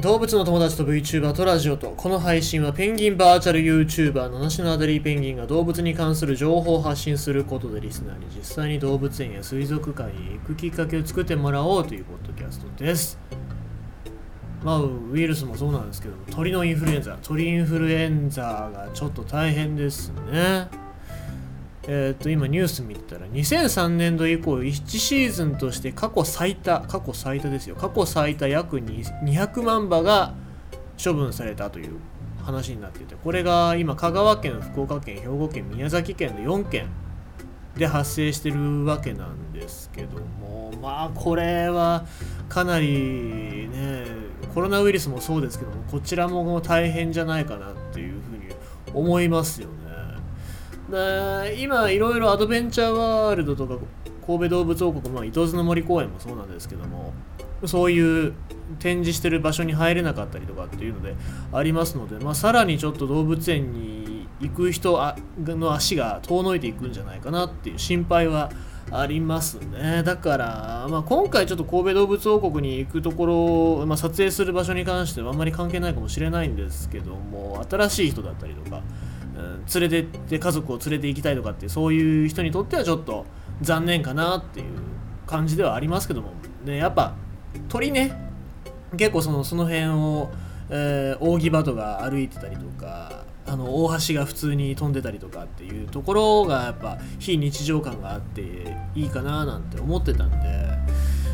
動物の友達と VTuber とラジオとこの配信はペンギンバーチャル YouTuber 七種のアデリーペンギンが動物に関する情報を発信することでリスナーに実際に動物園や水族館に行くきっかけを作ってもらおうというポッドキャストです。まあウイルスもそうなんですけど鳥のインフルエンザ鳥インフルエンザがちょっと大変ですね。えっ、と今ニュース見てたら2003年度以降1シーズンとして過去最多過去最多ですよ過去最多約200万羽が処分されたという話になっていてこれが今香川県福岡県兵庫県宮崎県の4県で発生してるわけなんですけどもまあこれはかなりねコロナウイルスもそうですけどもこちらも大変じゃないかなっていうふうに思いますよね。で今いろいろアドベンチャーワールドとか神戸動物王国、まあ、伊東津の森公園もそうなんですけどもそういう展示してる場所に入れなかったりとかっていうのでありますので、まあ、さらにちょっと動物園に行く人の足が遠のいていくんじゃないかなっていう心配はありますね。だから、まあ、今回ちょっと神戸動物王国に行くところ、まあ、撮影する場所に関してはあんまり関係ないかもしれないんですけども新しい人だったりとか連れてって家族を連れて行きたいとかってそういう人にとってはちょっと残念かなっていう感じではありますけども、ね、やっぱ鳥ね結構そのその辺を、えー、扇バトが歩いてたりとかあの大橋が普通に飛んでたりとかっていうところがやっぱ非日常感があっていいかななんて思ってたんで。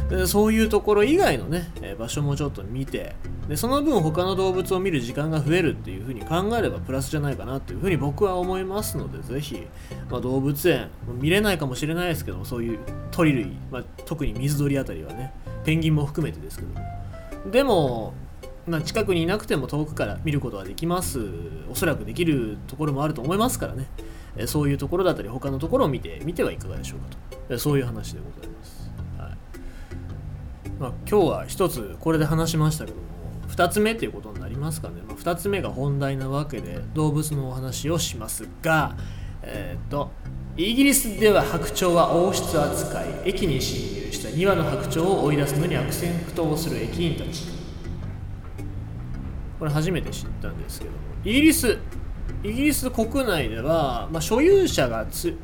でそういうところ以外のね、場所もちょっと見てでその分他の動物を見る時間が増えるっていうふうに考えればプラスじゃないかなっていうふうに僕は思いますのでぜひ、まあ、動物園見れないかもしれないですけどもそういう鳥類、まあ、特に水鳥あたりはねペンギンも含めてですけども。でも、まあ、近くにいなくても遠くから見ることはできます。おそらくできるところもあると思いますからね。そういうところだったり他のところを見てみてはいかがでしょうかと。そういう話でございます、はい。まあ、今日は一つこれで話しましたけども。2つ目ということになりますかね、まあ、2つ目が本題なわけで動物のお話をしますがえっ、ー、とイギリスでは白鳥は王室扱い駅に侵入した2羽の白鳥を追い出すのに悪戦苦闘する駅員たち。これ初めて知ったんですけどもイギリスイギリス国内では、まあ、所有者がつ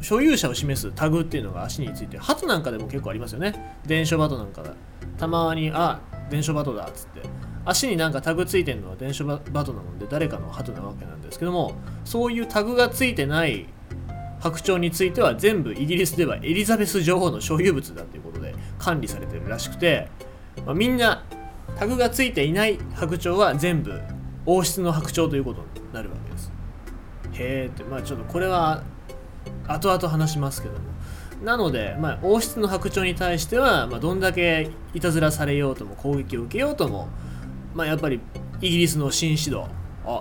所有者を示すタグっていうのが足について鳩なんかでも結構ありますよね。伝書バトなんかが。たまにあ伝書バトだっつって足になんかタグついてるのは伝書バトなので誰かの鳩なわけなんですけどもそういうタグがついてない白鳥については全部イギリスではエリザベス女王の所有物だということで管理されてるらしくて、まあ、みんなタグがついていない白鳥は全部王室の白鳥ということになるわけです。へえってまあちょっとこれは後々話しますけどもなので、まあ、王室の白鳥に対しては、まあ、どんだけいたずらされようとも攻撃を受けようとも、まあ、やっぱりイギリスの新指導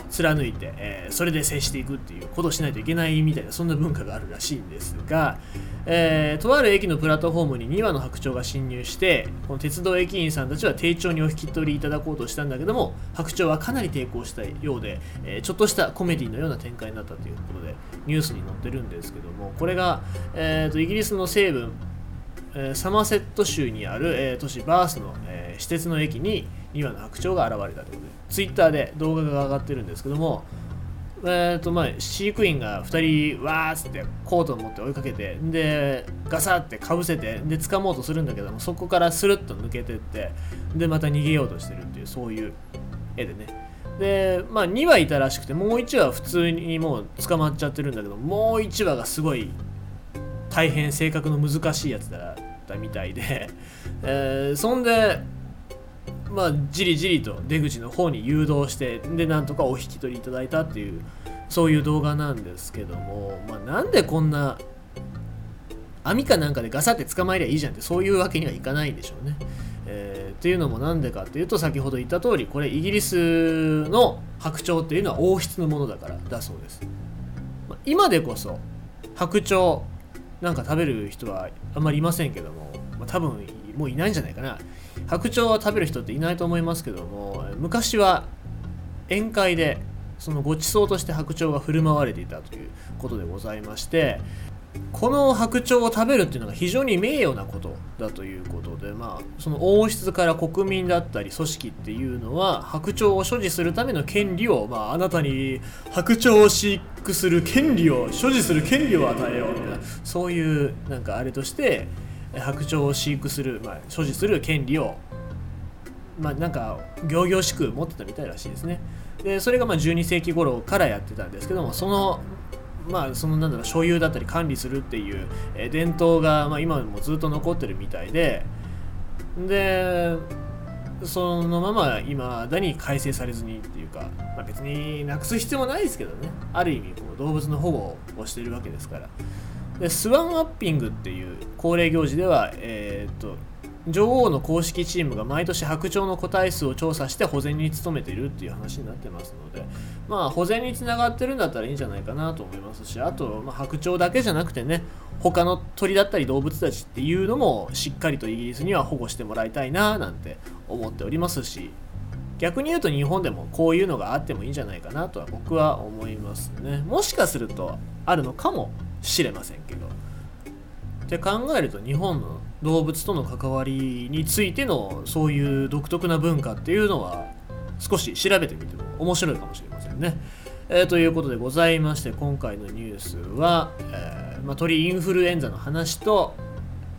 貫いて、えー、それで接していくっていうことをしないといけないみたいなそんな文化があるらしいんですが、えー、とある駅のプラットフォームに2羽の白鳥が侵入してこの鉄道駅員さんたちは丁重にお引き取りいただこうとしたんだけども白鳥はかなり抵抗したようで、えー、ちょっとしたコメディのような展開になったということでニュースに載ってるんですけどもこれが、えーと、イギリスの西部えサマセット州にある、え、都市バースの、え、私鉄の駅に2羽の白鳥が現れたということでツイッターで動画が上がってるんですけどもえーとまあ、飼育員が2人わーっつってコートを持って追いかけてでガサってかぶせてで掴もうとするんだけどもそこからスルッと抜けてってでまた逃げようとしてるっていうそういう絵でね。でまあ2羽いたらしくてもう1羽は普通にもう捕まっちゃってるんだけどもう1羽がすごい大変性格の難しいやつだったみたいで、えー、そんでまあ、じりじりと出口の方に誘導してでなんとかお引き取りいただいたっていうそういう動画なんですけども、まあ、なんでこんな網かなんかでガサって捕まえりゃいいじゃんってそういうわけにはいかないんでしょうね。えー、っていうのもなんでかっていうと先ほど言った通りこれイギリスの白鳥っていうのは王室のものだからだそうです。まあ、今でこそ白鳥なんか食べる人はあんまりいませんけども、まあ、多分もういないんじゃないかな。白鳥は食べる人っていないと思いますけども昔は宴会でそのご馳走として白鳥が振る舞われていたということでございましてこの白鳥を食べるっていうのが非常に名誉なことだということで、まあ、その王室から国民だったり組織っていうのは白鳥を所持するための権利を、まあ、あなたに白鳥を飼育する権利を所持する権利を与えようみたいなそういうなんかあれとして白鳥を飼育する、まあ、所持する権利をまあなんか仰々しく持ってたみたいらしいですね。でそれがまあ12世紀頃からやってたんですけどもそのまあ、そのなんだろう所有だったり管理するっていう、伝統が、ま、今もずっと残ってるみたいででそのまま今だに改正されずにっていうか、まあ、別になくす必要もないですけどね。ある意味こう動物の保護をしてるわけですから。でスワンアッピングっていう恒例行事では、えー、っと女王の公式チームが毎年白鳥の個体数を調査して保全に努めているっていう話になってますのでまあ保全につながってるんだったらいいんじゃないかなと思いますしあと、まあ、白鳥だけじゃなくてね他の鳥だったり動物たちっていうのもしっかりとイギリスには保護してもらいたいななんて思っておりますし逆に言うと日本でもこういうのがあってもいいんじゃないかなとは僕は思いますね。もしかするとあるのかもしれませんけどって考えると日本の動物との関わりについてのそういう独特な文化っていうのは少し調べてみても面白いかもしれませんね。えー、ということでございまして今回のニュースは、えー、まあ、鳥インフルエンザの話と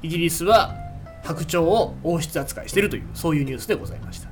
イギリスは白鳥を王室扱いしているというそういうニュースでございました。